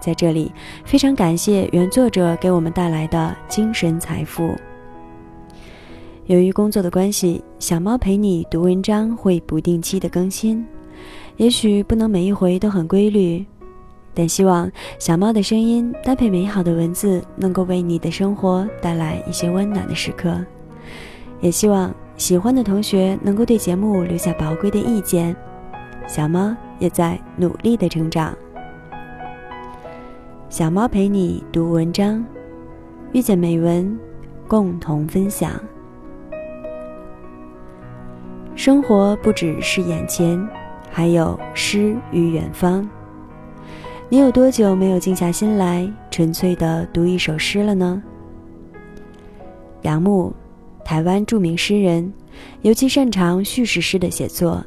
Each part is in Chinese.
在这里，非常感谢原作者给我们带来的精神财富。由于工作的关系，小猫陪你读文章会不定期的更新，也许不能每一回都很规律，但希望小猫的声音搭配美好的文字，能够为你的生活带来一些温暖的时刻。也希望喜欢的同学能够对节目留下宝贵的意见。小猫也在努力的成长。小猫陪你读文章，遇见美文，共同分享。生活不只是眼前，还有诗与远方。你有多久没有静下心来，纯粹的读一首诗了呢？杨牧，台湾著名诗人，尤其擅长叙事诗的写作。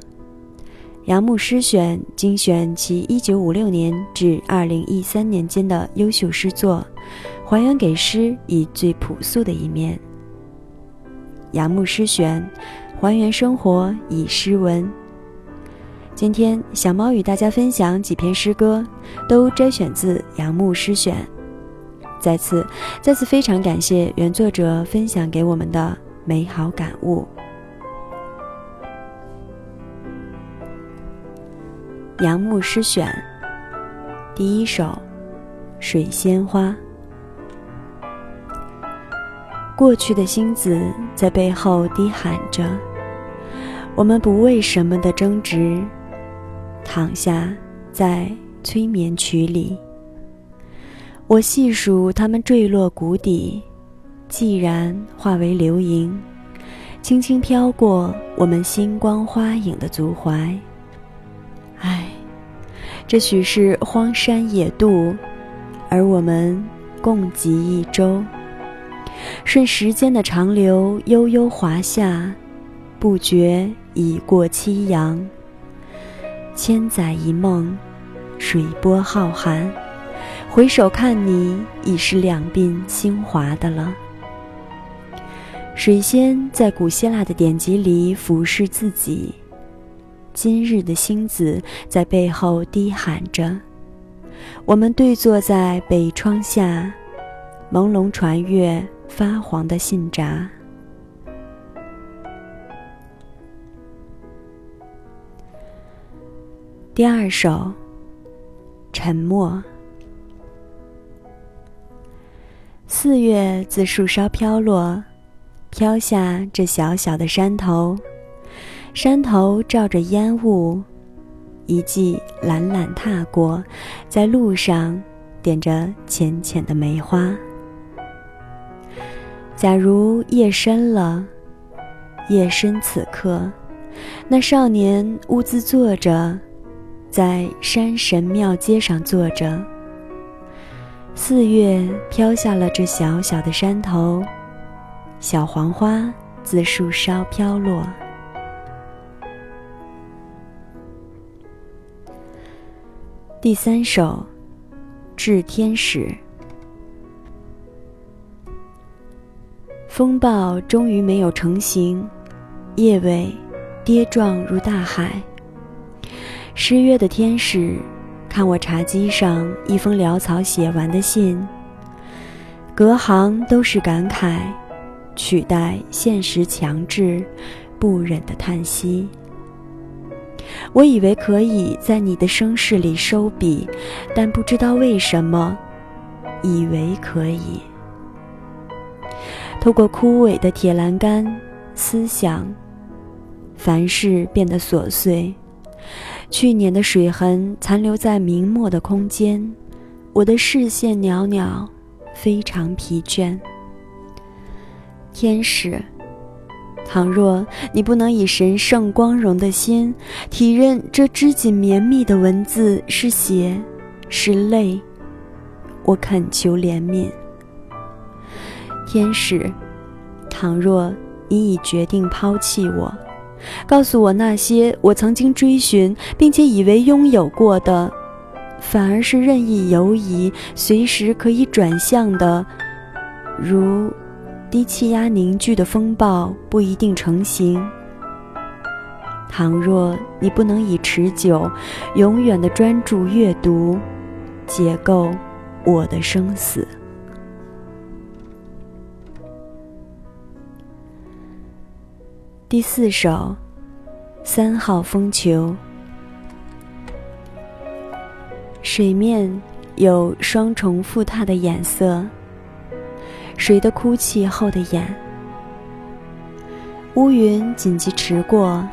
杨牧诗选精选其1956年至2013年间的优秀诗作，还原给诗以最朴素的一面。杨牧诗选，还原生活以诗文。今天小猫与大家分享几篇诗歌，都摘选自杨牧诗选。再次再次非常感谢原作者分享给我们的美好感悟。杨牧诗选，第一首《水仙花》。过去的星子在背后低喊着，我们不为什么的争执，躺下在催眠曲里。我细数它们坠落谷底，既然化为流萤，轻轻飘过我们星光花影的足踝。这许是荒山野渡，而我们共济一舟。顺时间的长流悠悠滑下，不觉已过夕阳。千载一梦，水波浩瀚，回首看你已是两鬓星华的了。水仙在古希腊的典籍里俯视自己。今日的星子在背后低喊着，我们对坐在北窗下，朦胧传阅发黄的信札。第二首，沉默。四月自树梢飘落，飘下这小小的山头。山头罩着烟雾，一骑懒懒踏过，在路上点着浅浅的梅花。假如夜深了，夜深此刻，那少年兀自坐着，在山神庙街上坐着。四月飘下了这小小的山头，小黄花自树梢飘落。第三首，《致天使》。风暴终于没有成型，叶尾跌撞入大海。失约的天使，看我茶几上一封潦草写完的信，隔行都是感慨，取代现实强制，不忍的叹息。我以为可以在你的声势里收笔，但不知道为什么，以为可以。透过枯萎的铁栏杆，思想，凡事变得琐碎。去年的水痕残留在明末的空间，我的视线袅袅，非常疲倦。天使。倘若你不能以神圣光荣的心体认这织锦绵密的文字是血，是泪，我恳求怜悯。天使，倘若你已决定抛弃我，告诉我那些我曾经追寻并且以为拥有过的，反而是任意游移、随时可以转向的，如低气压凝聚的风暴不一定成型。倘若你不能以持久、永远的专注阅读，解构我的生死。第四首，三号风球。水面有双重复踏的眼色，谁的哭泣后的眼，乌云紧急驰过，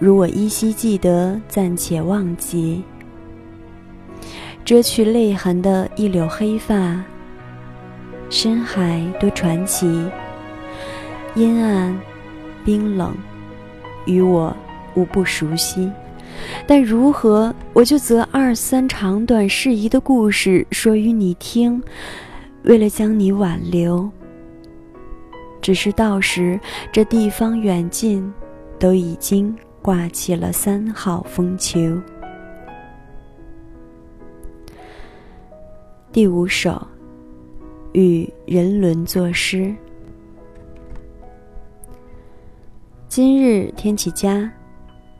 如我依稀记得，暂且忘记。遮去泪痕的一绺黑发，深海多传奇，阴暗。冰冷，与我无不熟悉，但如何我就择二三长短适宜的故事说与你听，为了将你挽留。只是到时这地方远近，都已经挂起了三号风球。第五首，与人伦作诗。今日天气佳，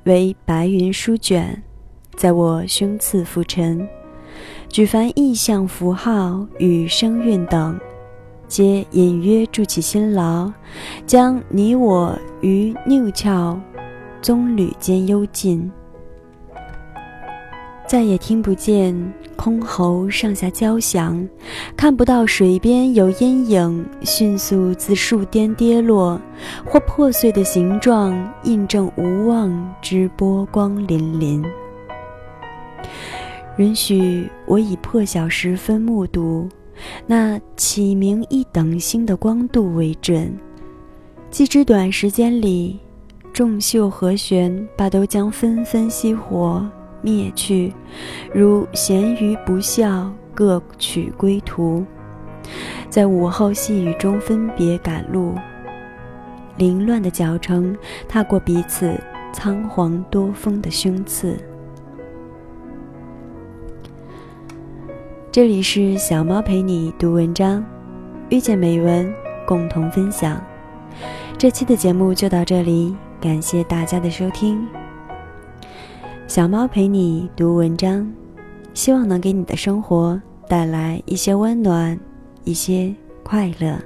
为白云书卷，在我胸次浮沉。举凡意象符号与声韵等，皆隐约筑起辛劳，将你我于拗峭棕榈间幽禁。再也听不见箜篌上下交响，看不到水边有阴影迅速自树巅跌落，或破碎的形状印证无望之波光粼粼。允许我以破晓时分目睹那启明一等星的光度为准，既知短时间里，众秀和弦把都将纷纷熄火。灭去，如咸鱼不笑，各取归途。在午后细雨中分别赶路，凌乱的脚程踏过彼此仓皇多风的胸次。这里是小猫陪你读文章，遇见美文，共同分享。这期的节目就到这里，感谢大家的收听。小猫陪你读文章，希望能给你的生活带来一些温暖，一些快乐。